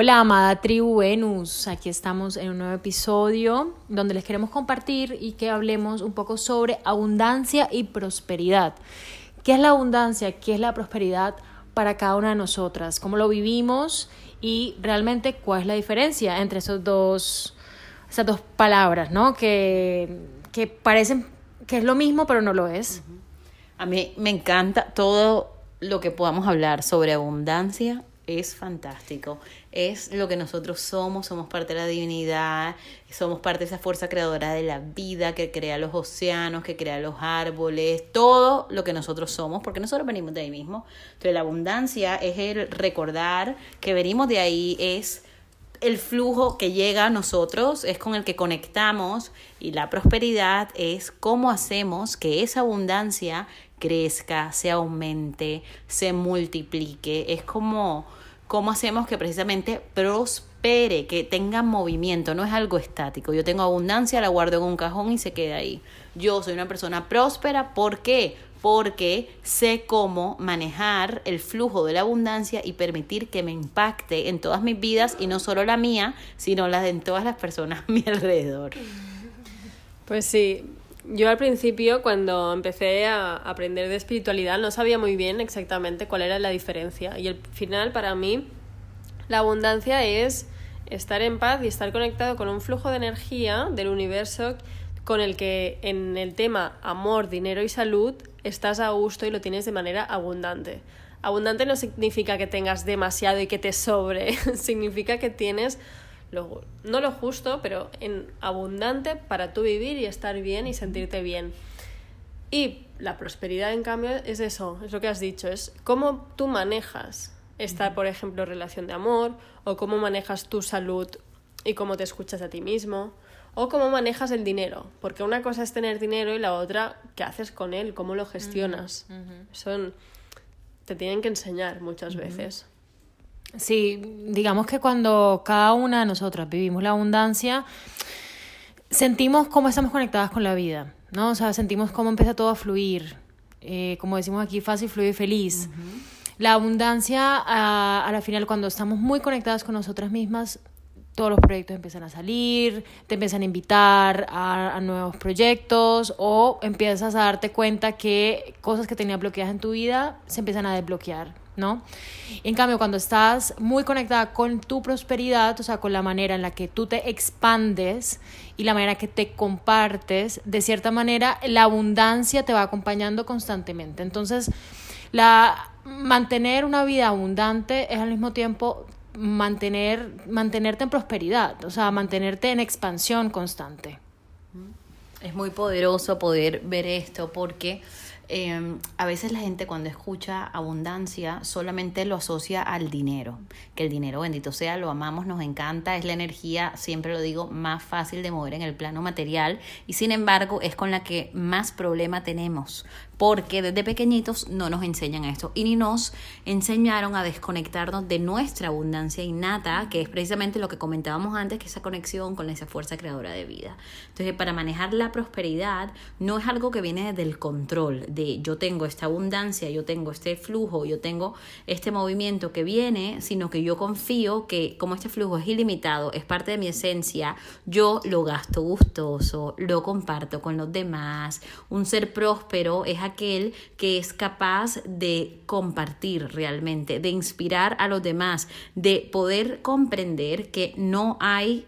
Hola, amada tribu Venus. Aquí estamos en un nuevo episodio donde les queremos compartir y que hablemos un poco sobre abundancia y prosperidad. ¿Qué es la abundancia? ¿Qué es la prosperidad para cada una de nosotras? ¿Cómo lo vivimos? Y realmente, ¿cuál es la diferencia entre esos dos, esas dos palabras, ¿no? Que, que parecen que es lo mismo, pero no lo es. A mí me encanta todo lo que podamos hablar sobre abundancia es fantástico. Es lo que nosotros somos, somos parte de la divinidad, somos parte de esa fuerza creadora de la vida que crea los océanos, que crea los árboles, todo lo que nosotros somos, porque nosotros venimos de ahí mismo. Entonces la abundancia es el recordar que venimos de ahí, es el flujo que llega a nosotros, es con el que conectamos y la prosperidad es cómo hacemos que esa abundancia crezca, se aumente, se multiplique. Es como cómo hacemos que precisamente prospere, que tenga movimiento, no es algo estático. Yo tengo abundancia, la guardo en un cajón y se queda ahí. Yo soy una persona próspera, ¿por qué? Porque sé cómo manejar el flujo de la abundancia y permitir que me impacte en todas mis vidas y no solo la mía, sino la de todas las personas a mi alrededor. Pues sí, yo al principio, cuando empecé a aprender de espiritualidad, no sabía muy bien exactamente cuál era la diferencia. Y al final, para mí, la abundancia es estar en paz y estar conectado con un flujo de energía del universo con el que en el tema amor, dinero y salud estás a gusto y lo tienes de manera abundante. Abundante no significa que tengas demasiado y que te sobre, significa que tienes no lo justo, pero en abundante para tú vivir y estar bien y sentirte bien. Y la prosperidad, en cambio, es eso, es lo que has dicho, es cómo tú manejas esta, por ejemplo, relación de amor, o cómo manejas tu salud y cómo te escuchas a ti mismo, o cómo manejas el dinero, porque una cosa es tener dinero y la otra, ¿qué haces con él? ¿Cómo lo gestionas? Son, te tienen que enseñar muchas veces. Sí, digamos que cuando cada una de nosotras vivimos la abundancia, sentimos cómo estamos conectadas con la vida, ¿no? O sea, sentimos cómo empieza todo a fluir, eh, como decimos aquí, fácil, fluido y feliz. La abundancia, a, la final, cuando estamos muy conectadas con nosotras mismas, todos los proyectos empiezan a salir, te empiezan a invitar a, a, nuevos proyectos o empiezas a darte cuenta que cosas que tenías bloqueadas en tu vida se empiezan a desbloquear. ¿No? En cambio, cuando estás muy conectada con tu prosperidad, o sea, con la manera en la que tú te expandes y la manera que te compartes, de cierta manera, la abundancia te va acompañando constantemente. Entonces, la, mantener una vida abundante es al mismo tiempo mantener, mantenerte en prosperidad, o sea, mantenerte en expansión constante. Es muy poderoso poder ver esto porque Em, a veces la gente cuando escucha abundancia solamente lo asocia al dinero, que el dinero bendito sea, lo amamos, nos encanta, es la energía, siempre lo digo, más fácil de mover en el plano material y sin embargo es con la que más problema tenemos, porque desde pequeñitos no nos enseñan esto y ni nos enseñaron a desconectarnos de nuestra abundancia innata, que es precisamente lo que comentábamos antes, que esa conexión con esa fuerza creadora de vida. Entonces, para manejar la prosperidad no es algo que viene del control, de yo tengo esta abundancia, yo tengo este flujo, yo tengo este movimiento que viene, sino que yo confío que como este flujo es ilimitado, es parte de mi esencia, yo lo gasto gustoso, lo comparto con los demás. Un ser próspero es aquel que es capaz de compartir realmente, de inspirar a los demás, de poder comprender que no hay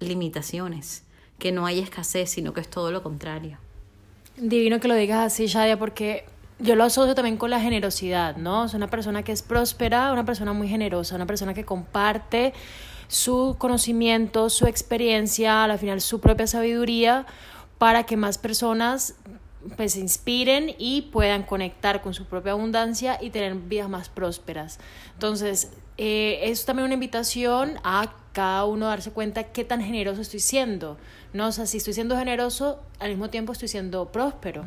limitaciones, que no hay escasez, sino que es todo lo contrario. Divino que lo digas así, Shadia, porque yo lo asocio también con la generosidad, ¿no? Es una persona que es próspera, una persona muy generosa, una persona que comparte su conocimiento, su experiencia, al final su propia sabiduría, para que más personas pues se inspiren y puedan conectar con su propia abundancia y tener vidas más prósperas. Entonces, eh, es también una invitación a cada uno darse cuenta qué tan generoso estoy siendo. ¿no? O sea, si estoy siendo generoso, al mismo tiempo estoy siendo próspero.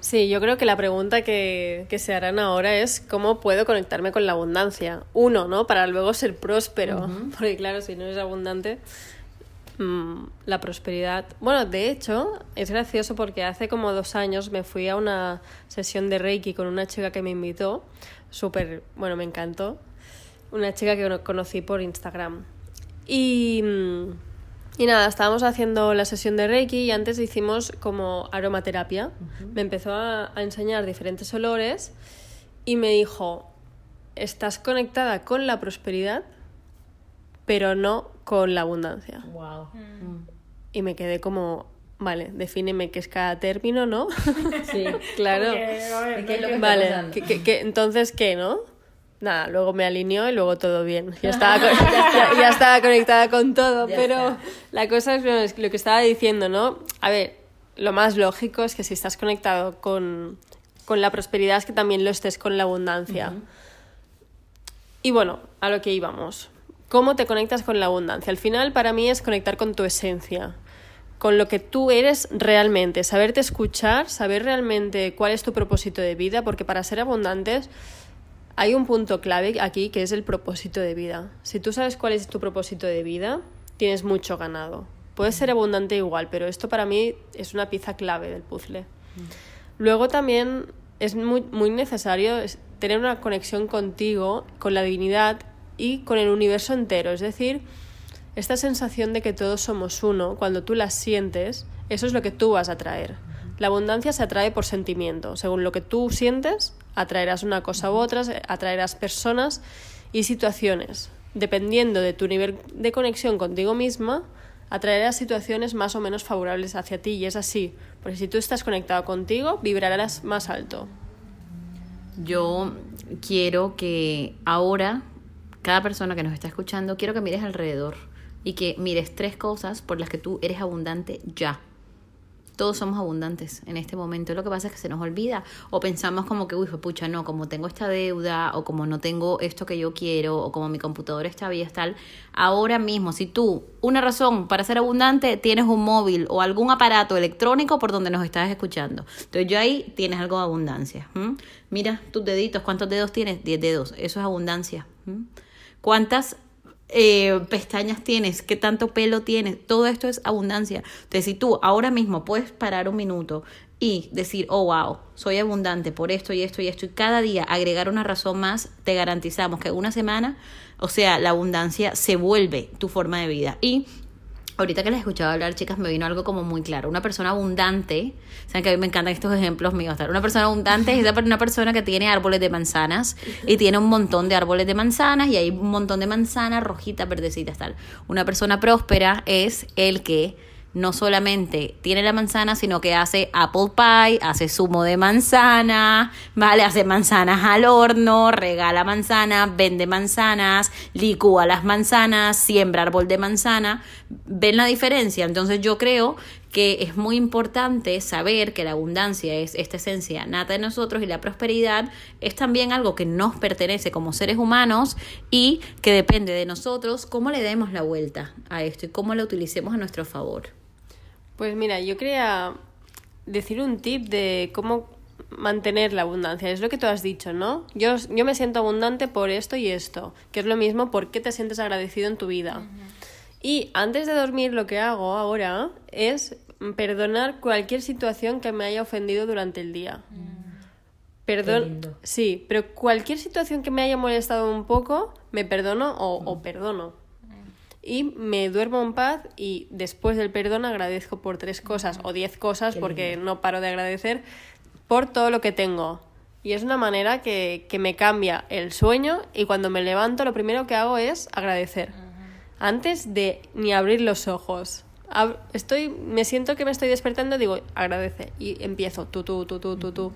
Sí, yo creo que la pregunta que, que, se harán ahora es cómo puedo conectarme con la abundancia. Uno, ¿no? Para luego ser próspero. Porque claro, si no eres abundante, mmm, la prosperidad... Bueno, de hecho, es gracioso porque hace como dos años me fui a una sesión de Reiki con una chica que me invitó. Súper, bueno, me encantó. Una chica que conocí por Instagram. Y... Mmm, y nada, estábamos haciendo la sesión de Reiki y antes hicimos como aromaterapia. Me empezó a, a, enseñar diferentes olores y me dijo, estás conectada con la prosperidad, pero no con la abundancia. Wow. Mm. Y me quedé como, vale, defíneme qué es cada término, ¿no? Sí, claro. Okay, ver, ¿Qué es lo que vale, está ¿qué, qué, qué, entonces, ¿qué, no? Nada, luego me alineó y luego todo bien. Ya estaba, ya, ya estaba conectada con todo, Ya pero está. la cosa es bueno, es lo que estaba diciendo, ¿no? A ver, lo más lógico es que si estás conectado con, con la prosperidad es que también lo estés con la abundancia. Y bueno, a lo que íbamos. ¿Cómo te conectas con la abundancia? Al final para mí es conectar con tu esencia, con lo que tú eres realmente, saberte escuchar, saber realmente cuál es tu propósito de vida, porque para ser abundantes hay un punto clave aquí que es el propósito de vida. Si tú sabes cuál es tu propósito de vida, tienes mucho ganado. Puedes ser abundante igual, pero esto para mí es una pieza clave del puzzle. Luego también es muy, muy necesario tener una conexión contigo, con la divinidad y con el universo entero. Es decir, esta sensación de que todos somos uno, cuando tú la sientes, eso es lo que tú vas a traer. La abundancia se atrae por sentimiento. Según lo que tú sientes, atraerás una cosa u otra, atraerás personas y situaciones. Dependiendo de tu nivel de conexión contigo misma, atraerás situaciones más o menos favorables hacia ti y es así. Porque si tú estás conectado contigo, vibrarás más alto. Yo quiero que ahora, cada persona que nos está escuchando, quiero que mires alrededor y que mires tres cosas por las que tú eres abundante ya. Todos somos abundantes en este momento. Lo que pasa es que se nos olvida o pensamos como que, uy, pucha, no, como tengo esta deuda o como no tengo esto que yo quiero o como mi computadora está vía tal. Ahora mismo, si tú, una razón para ser abundante, tienes un móvil o algún aparato electrónico por donde nos estás escuchando. Entonces, yo ahí tienes algo de abundancia. Mira tus deditos, ¿cuántos dedos tienes? Diez dedos. Eso es abundancia. ¿Cuántas eh, pestañas tienes, qué tanto pelo tienes, todo esto es abundancia. Entonces, si tú ahora mismo puedes parar un minuto y decir, oh, wow, soy abundante por esto y esto y esto, y cada día agregar una razón más, te garantizamos que una semana, o sea, la abundancia se vuelve tu forma de vida. Y Ahorita que les escuchaba hablar, chicas, me vino algo como muy claro. Una persona abundante, saben que a mí me encantan estos ejemplos míos. Una persona abundante es una persona que tiene árboles de manzanas y tiene un montón de árboles de manzanas y hay un montón de manzanas rojitas, verdecitas, tal. Una persona próspera es el que no solamente tiene la manzana, sino que hace apple pie, hace zumo de manzana, ¿vale? Hace manzanas al horno, regala manzanas, vende manzanas, licúa las manzanas, siembra árbol de manzana. ¿Ven la diferencia? Entonces yo creo que es muy importante saber que la abundancia es esta esencia nata de nosotros y la prosperidad es también algo que nos pertenece como seres humanos y que depende de nosotros cómo le demos la vuelta a esto y cómo lo utilicemos a nuestro favor. Pues mira, yo quería decir un tip de cómo mantener la abundancia. Es lo que tú has dicho, ¿no? Yo, yo me siento abundante por esto y esto, que es lo mismo por qué te sientes agradecido en tu vida. Uh -huh. Y antes de dormir lo que hago ahora es perdonar cualquier situación que me haya ofendido durante el día. Mm. Perdón, sí, pero cualquier situación que me haya molestado un poco, me perdono o, o perdono y me duermo en paz y después del perdón agradezco por tres cosas o diez cosas Qué porque lindo. no paro de agradecer por todo lo que tengo. Y es una manera que, que me cambia el sueño y cuando me levanto lo primero que hago es agradecer. Antes de ni abrir los ojos. Ab- Estoy, me siento que me estoy despertando, digo, agradece. Y empiezo, tú, tú, tú, tú, tú, tú.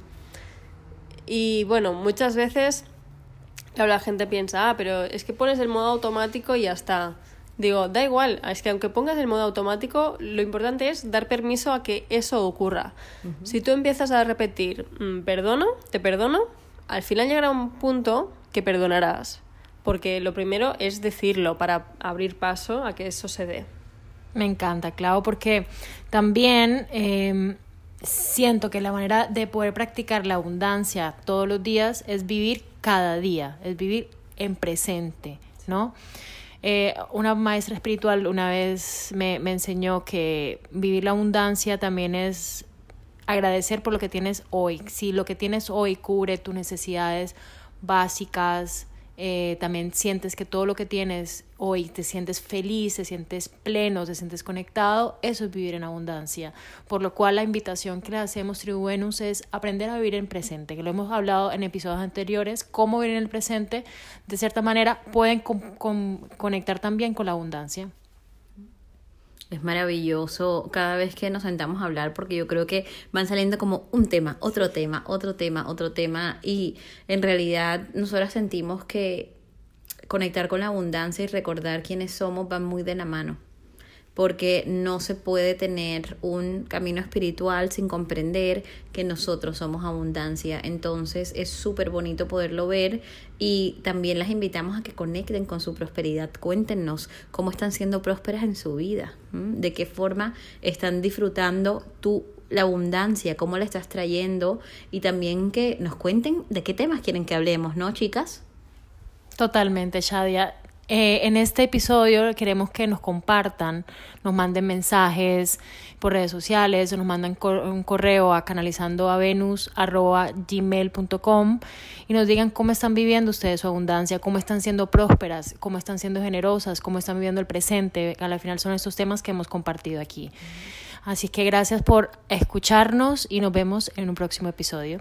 Y bueno, muchas veces, claro, la gente piensa, ah, pero es que pones el modo automático y ya está. Digo, da igual, es que aunque pongas el modo automático, lo importante es dar permiso a que eso ocurra. Si tú empiezas a repetir, mm, perdono, te perdono, al final llegará un punto que perdonarás, porque lo primero es decirlo para abrir paso a que eso se dé. Me encanta, claro, porque también em, siento que la manera de poder practicar la abundancia todos los días es vivir cada día, es vivir en presente, ¿no? Eh, una maestra espiritual una vez me, me enseñó que vivir la abundancia también es agradecer por lo que tienes hoy. Si lo que tienes hoy cubre tus necesidades básicas, eh, también sientes que todo lo que tienes hoy te sientes feliz, te sientes pleno, te sientes conectado, eso es vivir en abundancia. Por lo cual la invitación que le hacemos Tribu Venus es aprender a vivir en presente, que lo hemos hablado en episodios anteriores, cómo vivir en el presente, de cierta manera pueden conectar también con la abundancia. Es maravilloso cada vez que nos sentamos a hablar porque yo creo que van saliendo como un tema, otro tema, otro tema, otro tema y en realidad nosotras sentimos que conectar con la abundancia y recordar quiénes somos van muy de la mano porque no se puede tener un camino espiritual sin comprender que nosotros somos abundancia. Entonces es súper bonito poderlo ver y también las invitamos a que conecten con su prosperidad. Cuéntenos cómo están siendo prósperas en su vida, de qué forma están disfrutando tu la abundancia, cómo la estás trayendo y también que nos cuenten de qué temas quieren que hablemos, ¿no, chicas? Totalmente, Shadia. Eh, en este episodio queremos que nos compartan, nos manden mensajes por redes sociales, nos mandan un correo a canalizandoavenus.gmail.com y nos digan cómo están viviendo ustedes su abundancia, cómo están siendo prósperas, cómo están siendo generosas, cómo están viviendo el presente. Al final son estos temas que hemos compartido aquí. Así que gracias por escucharnos y nos vemos en un próximo episodio.